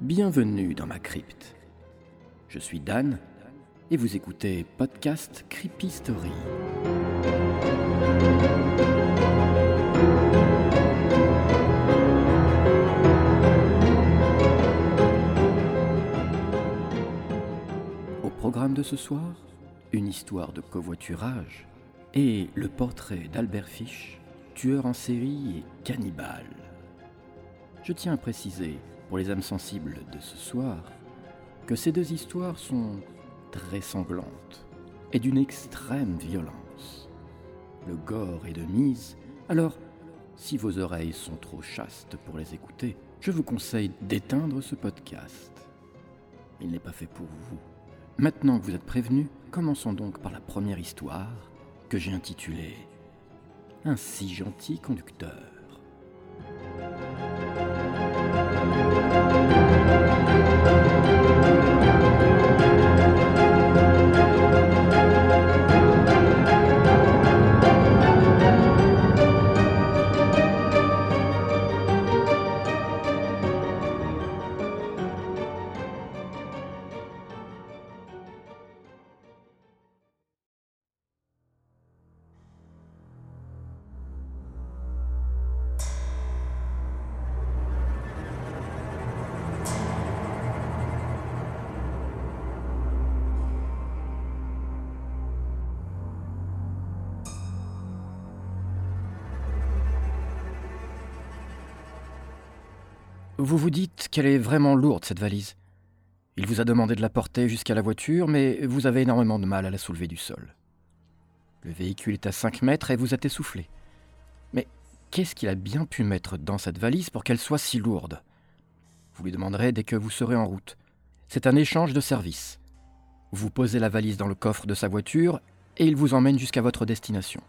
Bienvenue dans ma crypte. Je suis Dan et vous écoutez Podcast Creepy Story. Au programme de ce soir, une histoire de covoiturage et le portrait d'Albert Fish, tueur en série et cannibale. Je tiens à préciser, pour les âmes sensibles de ce soir, que ces deux histoires sont très sanglantes et d'une extrême violence. Le gore est de mise, alors si vos oreilles sont trop chastes pour les écouter, je vous conseille d'éteindre ce podcast. Il n'est pas fait pour vous. Maintenant que vous êtes prévenus, commençons donc par la première histoire que j'ai intitulée Un si gentil conducteur. Vous vous dites qu'elle est vraiment lourde, cette valise. Il vous a demandé de la porter jusqu'à la voiture, mais vous avez énormément de mal à la soulever du sol. Le véhicule est à 5 mètres et vous êtes essoufflé. Mais qu'est-ce qu'il a bien pu mettre dans cette valise pour qu'elle soit si lourde? Vous lui demanderez dès que vous serez en route. C'est un échange de services. Vous posez la valise dans le coffre de sa voiture et il vous emmène jusqu'à votre destination.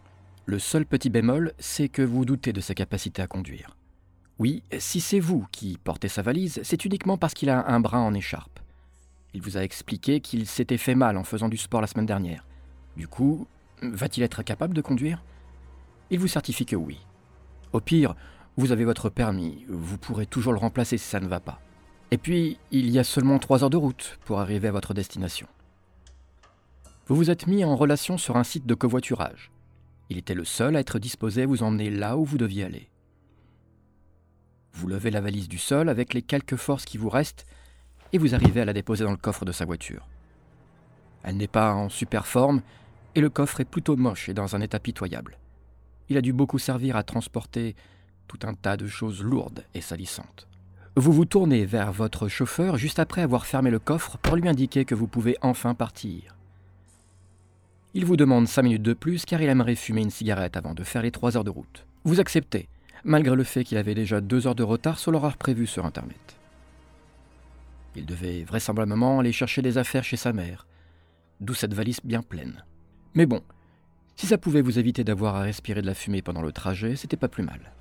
Le seul petit bémol, c'est que vous doutez de sa capacité à conduire. Oui, si c'est vous qui portez sa valise, c'est uniquement parce qu'il a un bras en écharpe. Il vous a expliqué qu'il s'était fait mal en faisant du sport la semaine dernière. Du coup, va-t-il être capable de conduire? Il vous certifie que oui. Au pire, vous avez votre permis, vous pourrez toujours le remplacer si ça ne va pas. Et puis, il y a seulement trois heures de route pour arriver à votre destination. Vous vous êtes mis en relation sur un site de covoiturage. Il était le seul à être disposé à vous emmener là où vous deviez aller. Vous levez la valise du sol avec les quelques forces qui vous restent et vous arrivez à la déposer dans le coffre de sa voiture. Elle n'est pas en super forme et le coffre est plutôt moche et dans un état pitoyable. Il a dû beaucoup servir à transporter tout un tas de choses lourdes et salissantes. Vous vous tournez vers votre chauffeur juste après avoir fermé le coffre pour lui indiquer que vous pouvez enfin partir. Il vous demande cinq minutes de plus car il aimerait fumer une cigarette avant de faire les trois heures de route. Vous acceptez malgré le fait qu'il avait déjà deux heures de retard sur l'horaire prévu sur Internet. Il devait vraisemblablement aller chercher des affaires chez sa mère, d'où cette valise bien pleine. Mais bon, si ça pouvait vous éviter d'avoir à respirer de la fumée pendant le trajet, c'était pas plus mal.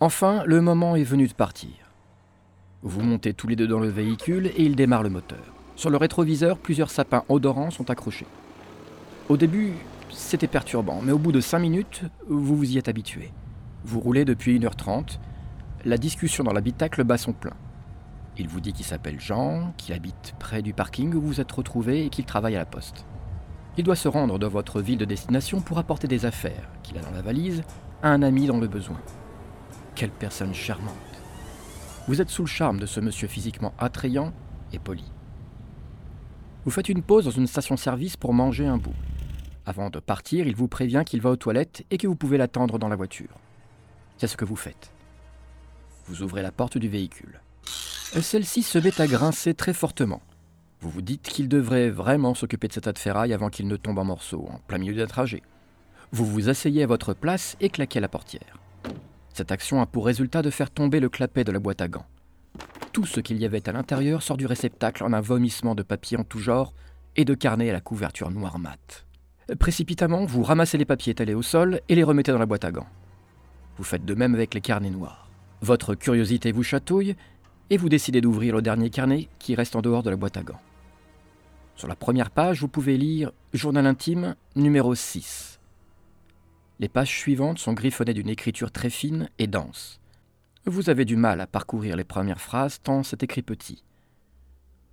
Enfin, le moment est venu de partir. Vous montez tous les deux dans le véhicule et il démarre le moteur. Sur le rétroviseur, plusieurs sapins odorants sont accrochés. Au début, c'était perturbant, mais au bout de cinq minutes, vous vous y êtes habitué. Vous roulez depuis 1h30. La discussion dans l'habitacle bat son plein. Il vous dit qu'il s'appelle Jean, qu'il habite près du parking où vous êtes retrouvé et qu'il travaille à la poste. Il doit se rendre dans votre ville de destination pour apporter des affaires qu'il a dans la valise à un ami dans le besoin. Quelle personne charmante. Vous êtes sous le charme de ce monsieur physiquement attrayant et poli. Vous faites une pause dans une station-service pour manger un bout. Avant de partir, il vous prévient qu'il va aux toilettes et que vous pouvez l'attendre dans la voiture. C'est ce que vous faites. Vous ouvrez la porte du véhicule. Celle-ci se met à grincer très fortement. Vous vous dites qu'il devrait vraiment s'occuper de cet tas de ferraille avant qu'il ne tombe en morceaux, en plein milieu d'un trajet. Vous vous asseyez à votre place et claquez la portière. Cette action a pour résultat de faire tomber le clapet de la boîte à gants. Tout ce qu'il y avait à l'intérieur sort du réceptacle en un vomissement de papier en tout genre et de carnets à la couverture noire mat. Précipitamment, vous ramassez les papiers étalés au sol et les remettez dans la boîte à gants. Vous faites de même avec les carnets noirs. Votre curiosité vous chatouille et vous décidez d'ouvrir le dernier carnet qui reste en dehors de la boîte à gants. Sur la première page, vous pouvez lire Journal intime numéro 6. Les pages suivantes sont griffonnées d'une écriture très fine et dense. Vous avez du mal à parcourir les premières phrases tant c'est écrit petit.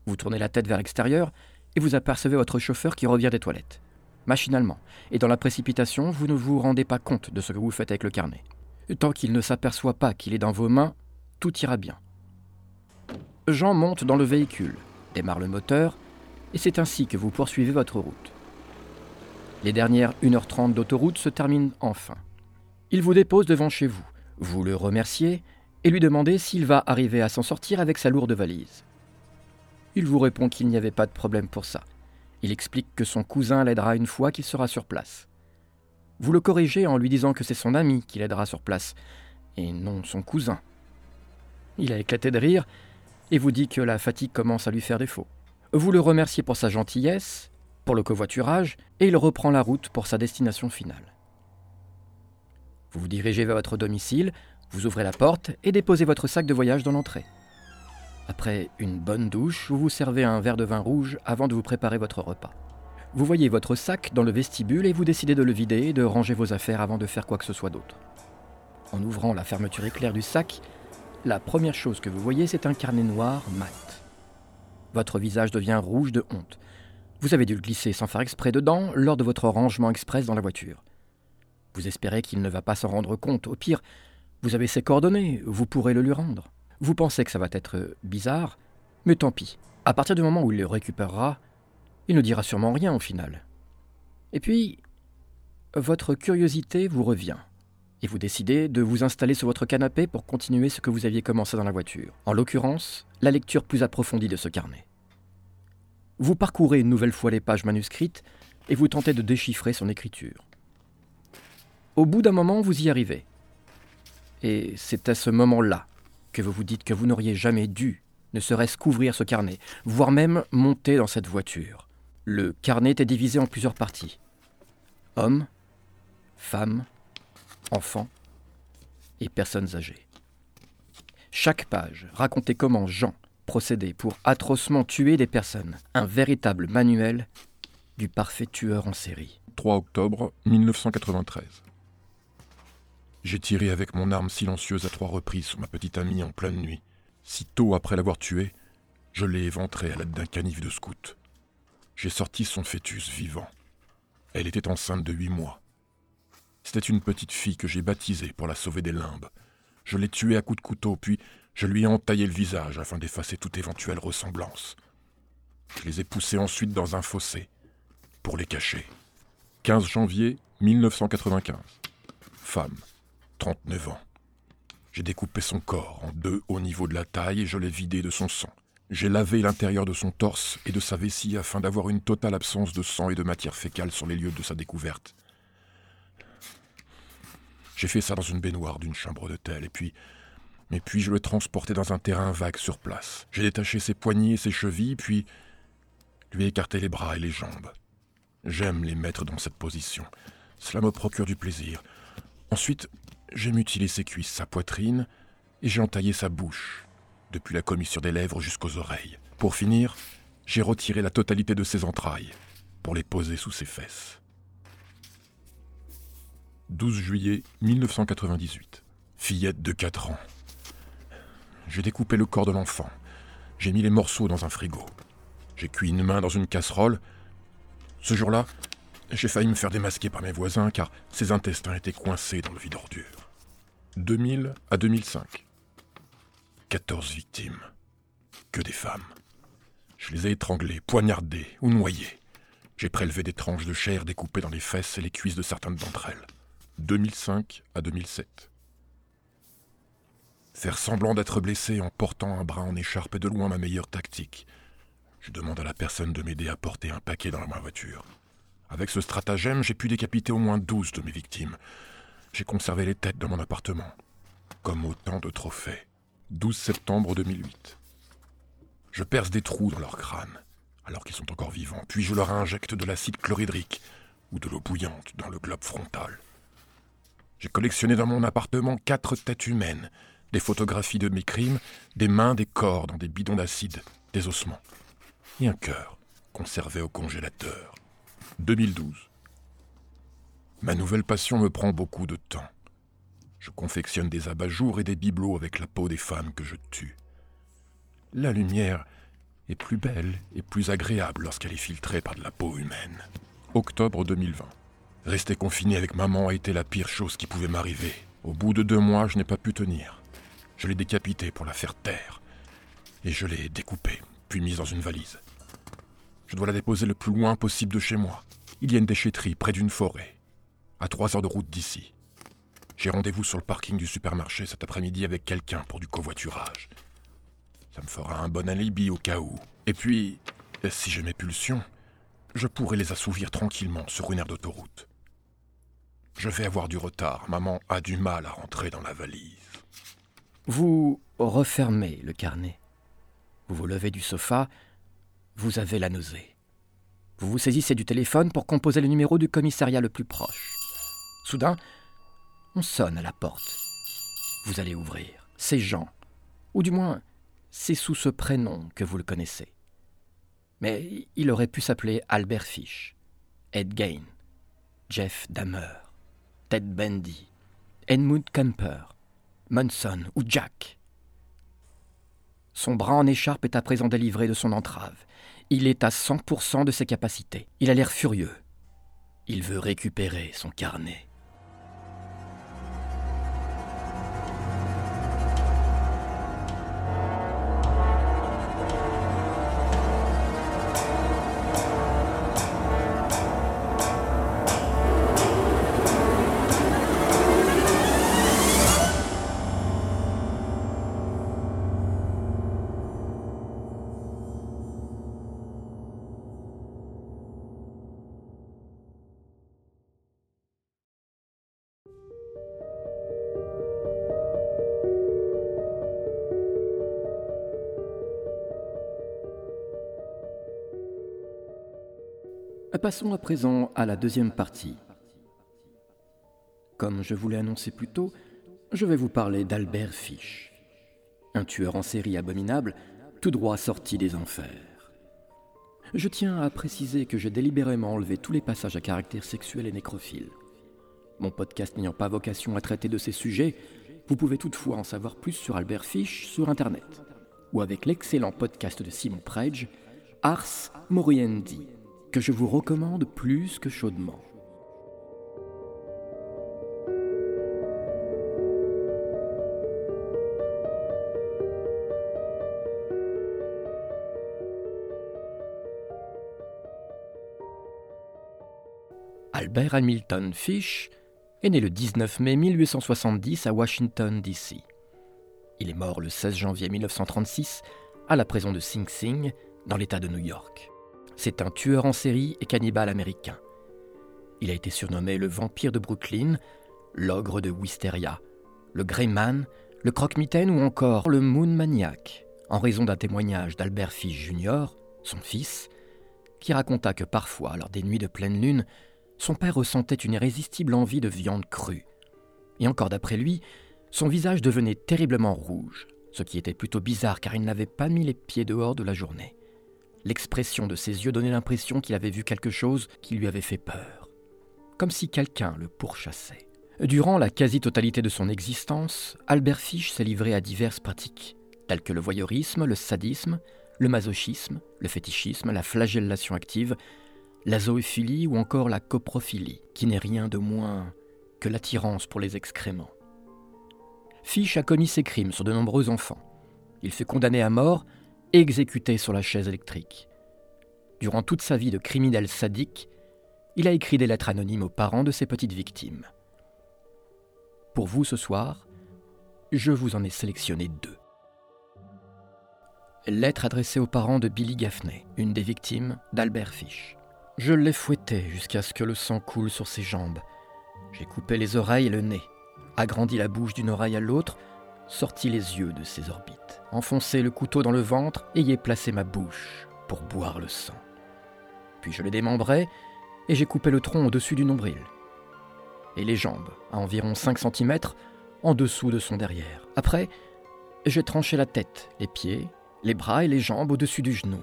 Vous tournez la tête vers l'extérieur et vous apercevez votre chauffeur qui revient des toilettes. Machinalement, et dans la précipitation, vous ne vous rendez pas compte de ce que vous faites avec le carnet. Tant qu'il ne s'aperçoit pas qu'il est dans vos mains, tout ira bien. Jean monte dans le véhicule, démarre le moteur, et c'est ainsi que vous poursuivez votre route. Les dernières 1h30 d'autoroute se terminent enfin. Il vous dépose devant chez vous, vous le remerciez et lui demandez s'il va arriver à s'en sortir avec sa lourde valise. Il vous répond qu'il n'y avait pas de problème pour ça. Il explique que son cousin l'aidera une fois qu'il sera sur place. Vous le corrigez en lui disant que c'est son ami qui l'aidera sur place, et non son cousin. Il a éclaté de rire et vous dit que la fatigue commence à lui faire défaut. Vous le remerciez pour sa gentillesse, pour le covoiturage, et il reprend la route pour sa destination finale. Vous vous dirigez vers votre domicile, vous ouvrez la porte et déposez votre sac de voyage dans l'entrée. Après une bonne douche, vous vous servez un verre de vin rouge avant de vous préparer votre repas. Vous voyez votre sac dans le vestibule et vous décidez de le vider et de ranger vos affaires avant de faire quoi que ce soit d'autre. En ouvrant la fermeture éclair du sac, la première chose que vous voyez, c'est un carnet noir mat. Votre visage devient rouge de honte. Vous avez dû le glisser sans faire exprès dedans lors de votre rangement express dans la voiture. Vous espérez qu'il ne va pas s'en rendre compte. Au pire, vous avez ses coordonnées, vous pourrez le lui rendre. Vous pensez que ça va être bizarre, mais tant pis. À partir du moment où il le récupérera, il ne dira sûrement rien au final. Et puis, votre curiosité vous revient, et vous décidez de vous installer sur votre canapé pour continuer ce que vous aviez commencé dans la voiture, en l'occurrence, la lecture plus approfondie de ce carnet. Vous parcourez une nouvelle fois les pages manuscrites et vous tentez de déchiffrer son écriture. Au bout d'un moment, vous y arrivez. Et c'est à ce moment-là que vous vous dites que vous n'auriez jamais dû, ne serait-ce qu'ouvrir ce carnet, voire même monter dans cette voiture. Le carnet est divisé en plusieurs parties. Hommes, femmes, enfants et personnes âgées. Chaque page racontait comment Jean procédait pour atrocement tuer des personnes, un véritable manuel du parfait tueur en série. 3 octobre 1993. J'ai tiré avec mon arme silencieuse à trois reprises sur ma petite amie en pleine nuit. Sitôt après l'avoir tuée, je l'ai éventrée à l'aide d'un canif de scout. J'ai sorti son fœtus vivant. Elle était enceinte de huit mois. C'était une petite fille que j'ai baptisée pour la sauver des limbes. Je l'ai tuée à coups de couteau, puis je lui ai entaillé le visage afin d'effacer toute éventuelle ressemblance. Je les ai poussés ensuite dans un fossé, pour les cacher. 15 janvier 1995. Femme. 39 ans. J'ai découpé son corps en deux au niveau de la taille et je l'ai vidé de son sang. J'ai lavé l'intérieur de son torse et de sa vessie afin d'avoir une totale absence de sang et de matière fécale sur les lieux de sa découverte. J'ai fait ça dans une baignoire d'une chambre d'hôtel et puis. Et puis je le transportais dans un terrain vague sur place. J'ai détaché ses poignets et ses chevilles, puis lui ai écarté les bras et les jambes. J'aime les mettre dans cette position. Cela me procure du plaisir. Ensuite, j'ai mutilé ses cuisses, sa poitrine, et j'ai entaillé sa bouche, depuis la commissure des lèvres jusqu'aux oreilles. Pour finir, j'ai retiré la totalité de ses entrailles, pour les poser sous ses fesses. 12 juillet 1998. Fillette de 4 ans. J'ai découpé le corps de l'enfant. J'ai mis les morceaux dans un frigo. J'ai cuit une main dans une casserole. Ce jour-là, j'ai failli me faire démasquer par mes voisins car ses intestins étaient coincés dans le vide ordure. 2000 à 2005. 14 victimes. Que des femmes. Je les ai étranglées, poignardées ou noyées. J'ai prélevé des tranches de chair découpées dans les fesses et les cuisses de certaines d'entre elles. 2005 à 2007. Faire semblant d'être blessé en portant un bras en écharpe est de loin ma meilleure tactique. Je demande à la personne de m'aider à porter un paquet dans ma voiture. Avec ce stratagème, j'ai pu décapiter au moins 12 de mes victimes. J'ai conservé les têtes dans mon appartement, comme autant de trophées. 12 septembre 2008. Je perce des trous dans leur crâne, alors qu'ils sont encore vivants, puis je leur injecte de l'acide chlorhydrique ou de l'eau bouillante dans le globe frontal. J'ai collectionné dans mon appartement quatre têtes humaines, des photographies de mes crimes, des mains, des corps dans des bidons d'acide, des ossements, et un cœur conservé au congélateur. 2012. Ma nouvelle passion me prend beaucoup de temps. Je confectionne des abat-jours et des bibelots avec la peau des femmes que je tue. La lumière est plus belle et plus agréable lorsqu'elle est filtrée par de la peau humaine. Octobre 2020. Rester confiné avec maman a été la pire chose qui pouvait m'arriver. Au bout de deux mois, je n'ai pas pu tenir. Je l'ai décapitée pour la faire taire. Et je l'ai découpée, puis mise dans une valise. Je dois la déposer le plus loin possible de chez moi. Il y a une déchetterie près d'une forêt, à trois heures de route d'ici. J'ai rendez-vous sur le parking du supermarché cet après-midi avec quelqu'un pour du covoiturage. Ça me fera un bon alibi au cas où. Et puis, si j'ai mes pulsions, je pourrai les assouvir tranquillement sur une aire d'autoroute. Je vais avoir du retard. Maman a du mal à rentrer dans la valise. Vous refermez le carnet. Vous vous levez du sofa. Vous avez la nausée. Vous vous saisissez du téléphone pour composer le numéro du commissariat le plus proche. Soudain, on sonne à la porte. Vous allez ouvrir. C'est Jean. Ou du moins, c'est sous ce prénom que vous le connaissez. Mais il aurait pu s'appeler Albert Fish, Ed Gain, Jeff Dahmer. Ted Bundy, Edmund Kemper, Munson ou Jack. Son bras en écharpe est à présent délivré de son entrave. Il est à 100% de ses capacités. Il a l'air furieux. Il veut récupérer son carnet. Passons à présent à la deuxième partie. Comme je vous l'ai annoncé plus tôt, je vais vous parler d'Albert Fish, un tueur en série abominable, tout droit sorti des enfers. Je tiens à préciser que j'ai délibérément enlevé tous les passages à caractère sexuel et nécrophile. Mon podcast n'ayant pas vocation à traiter de ces sujets, vous pouvez toutefois en savoir plus sur Albert Fish sur Internet, ou avec l'excellent podcast de Simon Predge, Ars Moriendi que je vous recommande plus que chaudement. Albert Hamilton Fish est né le 19 mai 1870 à Washington, D.C. Il est mort le 16 janvier 1936 à la prison de Sing Sing, dans l'État de New York. C'est un tueur en série et cannibale américain. Il a été surnommé le vampire de Brooklyn, l'ogre de Wisteria, le Greyman, le croque-mitaine ou encore le Moon Maniac, en raison d'un témoignage d'Albert Fish Jr., son fils, qui raconta que parfois, lors des nuits de pleine lune, son père ressentait une irrésistible envie de viande crue. Et encore d'après lui, son visage devenait terriblement rouge, ce qui était plutôt bizarre car il n'avait pas mis les pieds dehors de la journée. L'expression de ses yeux donnait l'impression qu'il avait vu quelque chose qui lui avait fait peur, comme si quelqu'un le pourchassait. Durant la quasi-totalité de son existence, Albert Fish s'est livré à diverses pratiques, telles que le voyeurisme, le sadisme, le masochisme, le fétichisme, la flagellation active, la zoophilie ou encore la coprophilie, qui n'est rien de moins que l'attirance pour les excréments. Fish a commis ses crimes sur de nombreux enfants. Il fut condamné à mort exécuté sur la chaise électrique. Durant toute sa vie de criminel sadique, il a écrit des lettres anonymes aux parents de ses petites victimes. Pour vous ce soir, je vous en ai sélectionné deux. Lettre adressée aux parents de Billy Gaffney, une des victimes d'Albert Fish. Je l'ai fouetté jusqu'à ce que le sang coule sur ses jambes. J'ai coupé les oreilles et le nez, agrandi la bouche d'une oreille à l'autre sortit les yeux de ses orbites, enfoncé le couteau dans le ventre et y ai placé ma bouche pour boire le sang. Puis je l'ai démembré et j'ai coupé le tronc au-dessus du nombril. Et les jambes, à environ 5 cm, en dessous de son derrière. Après, j'ai tranché la tête, les pieds, les bras et les jambes au-dessus du genou.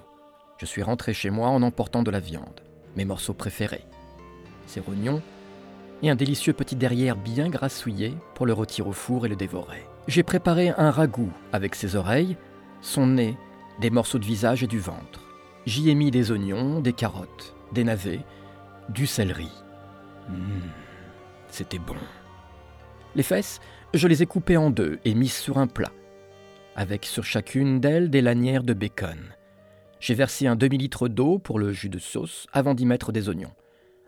Je suis rentré chez moi en emportant de la viande, mes morceaux préférés. Ces rognons, et un délicieux petit derrière bien grassouillé pour le retirer au four et le dévorer. J'ai préparé un ragoût avec ses oreilles, son nez, des morceaux de visage et du ventre. J'y ai mis des oignons, des carottes, des navets, du céleri. Mmh, c'était bon. Les fesses, je les ai coupées en deux et mises sur un plat, avec sur chacune d'elles des lanières de bacon. J'ai versé un demi-litre d'eau pour le jus de sauce avant d'y mettre des oignons.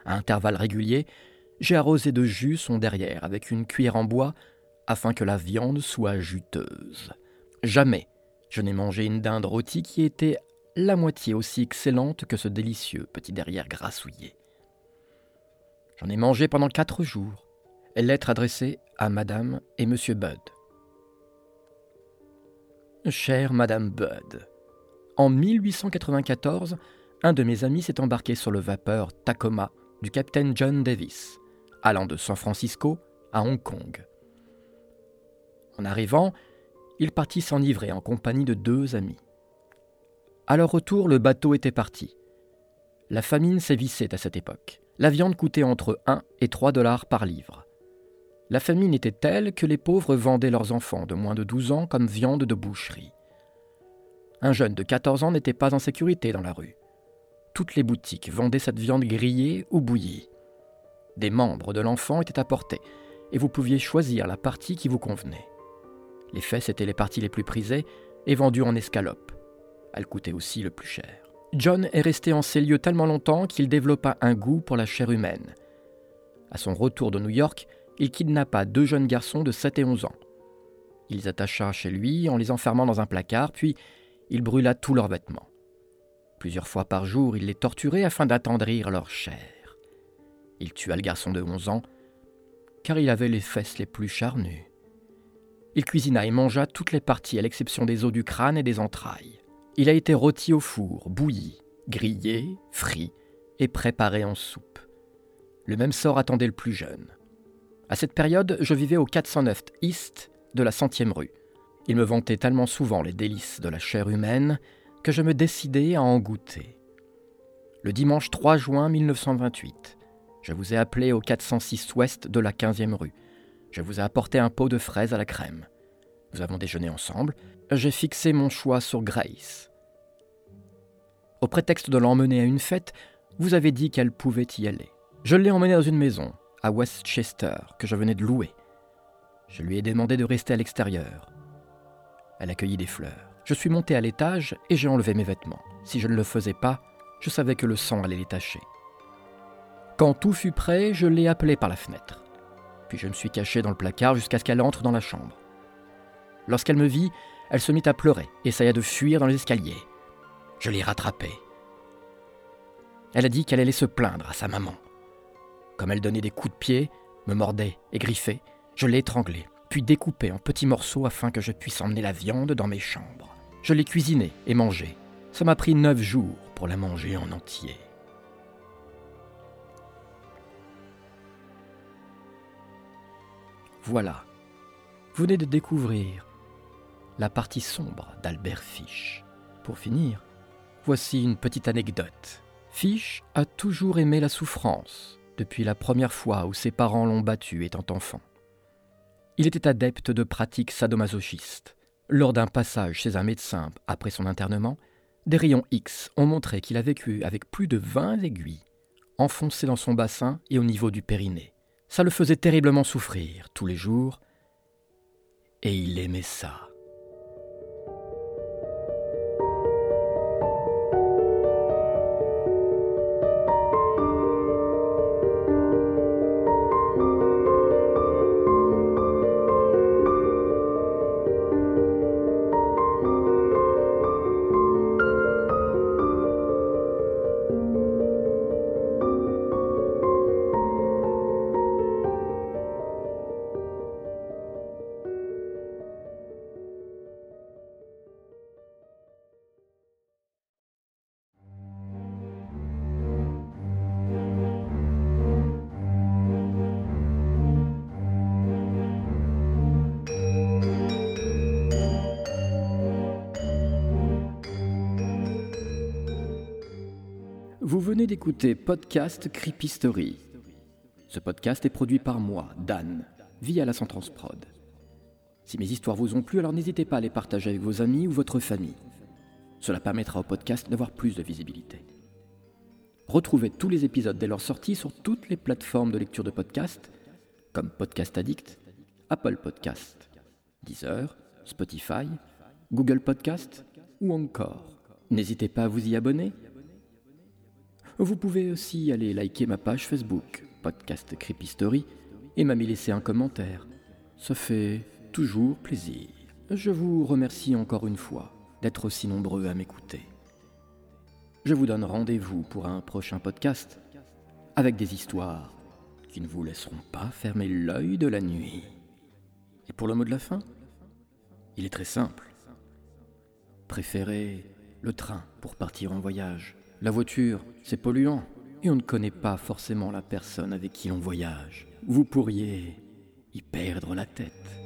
À intervalles réguliers, j'ai arrosé de jus son derrière avec une cuillère en bois afin que la viande soit juteuse. Jamais je n'ai mangé une dinde rôtie qui était la moitié aussi excellente que ce délicieux petit derrière grassouillé. J'en ai mangé pendant quatre jours. Lettre adressée à Madame et Monsieur Budd. Chère Madame Budd, en 1894, un de mes amis s'est embarqué sur le vapeur Tacoma du capitaine John Davis, allant de San Francisco à Hong Kong. En arrivant, il partit s'enivrer en compagnie de deux amis. À leur retour, le bateau était parti. La famine sévissait à cette époque. La viande coûtait entre 1 et 3 dollars par livre. La famine était telle que les pauvres vendaient leurs enfants de moins de 12 ans comme viande de boucherie. Un jeune de 14 ans n'était pas en sécurité dans la rue. Toutes les boutiques vendaient cette viande grillée ou bouillie. Des membres de l'enfant étaient apportés, et vous pouviez choisir la partie qui vous convenait. Les fesses étaient les parties les plus prisées et vendues en escalope. Elles coûtaient aussi le plus cher. John est resté en ces lieux tellement longtemps qu'il développa un goût pour la chair humaine. À son retour de New York, il kidnappa deux jeunes garçons de 7 et 11 ans. Il les attacha chez lui en les enfermant dans un placard, puis il brûla tous leurs vêtements. Plusieurs fois par jour, il les torturait afin d'attendrir leur chair. Il tua le garçon de 11 ans, car il avait les fesses les plus charnues. Il cuisina et mangea toutes les parties à l'exception des os du crâne et des entrailles. Il a été rôti au four, bouilli, grillé, frit et préparé en soupe. Le même sort attendait le plus jeune. À cette période, je vivais au 409 East de la centième rue. Il me vantait tellement souvent les délices de la chair humaine que je me décidai à en goûter. Le dimanche 3 juin 1928, je vous ai appelé au 406 ouest de la 15e rue. Je vous ai apporté un pot de fraises à la crème. Nous avons déjeuné ensemble. J'ai fixé mon choix sur Grace. Au prétexte de l'emmener à une fête, vous avez dit qu'elle pouvait y aller. Je l'ai emmenée dans une maison, à Westchester, que je venais de louer. Je lui ai demandé de rester à l'extérieur. Elle accueillit des fleurs. Je suis monté à l'étage et j'ai enlevé mes vêtements. Si je ne le faisais pas, je savais que le sang allait les tacher. Quand tout fut prêt, je l'ai appelée par la fenêtre. Puis je me suis caché dans le placard jusqu'à ce qu'elle entre dans la chambre. Lorsqu'elle me vit, elle se mit à pleurer, essaya de fuir dans les escaliers. Je l'ai rattrapée. Elle a dit qu'elle allait se plaindre à sa maman. Comme elle donnait des coups de pied, me mordait et griffait, je l'ai étranglée, puis découpée en petits morceaux afin que je puisse emmener la viande dans mes chambres. Je l'ai cuisinée et mangée. Ça m'a pris neuf jours pour la manger en entier. Voilà, vous venez de découvrir la partie sombre d'Albert Fish. Pour finir, voici une petite anecdote. Fish a toujours aimé la souffrance, depuis la première fois où ses parents l'ont battu étant enfant. Il était adepte de pratiques sadomasochistes. Lors d'un passage chez un médecin après son internement, des rayons X ont montré qu'il a vécu avec plus de 20 aiguilles, enfoncées dans son bassin et au niveau du périnée. Ça le faisait terriblement souffrir tous les jours, et il aimait ça. Vous venez d'écouter Podcast Creepy Story. Ce podcast est produit par moi, Dan, via la Sentence Prod. Si mes histoires vous ont plu, alors n'hésitez pas à les partager avec vos amis ou votre famille. Cela permettra au podcast d'avoir plus de visibilité. Retrouvez tous les épisodes dès leur sortie sur toutes les plateformes de lecture de podcasts, comme Podcast Addict, Apple Podcast, Deezer, Spotify, Google Podcast ou encore. N'hésitez pas à vous y abonner. Vous pouvez aussi aller liker ma page Facebook, Podcast Creepy Story, et m'y laisser un commentaire. Ça fait toujours plaisir. Je vous remercie encore une fois d'être aussi nombreux à m'écouter. Je vous donne rendez-vous pour un prochain podcast avec des histoires qui ne vous laisseront pas fermer l'œil de la nuit. Et pour le mot de la fin, il est très simple. Préférez le train pour partir en voyage. La voiture, c'est polluant et on ne connaît pas forcément la personne avec qui on voyage. Vous pourriez y perdre la tête.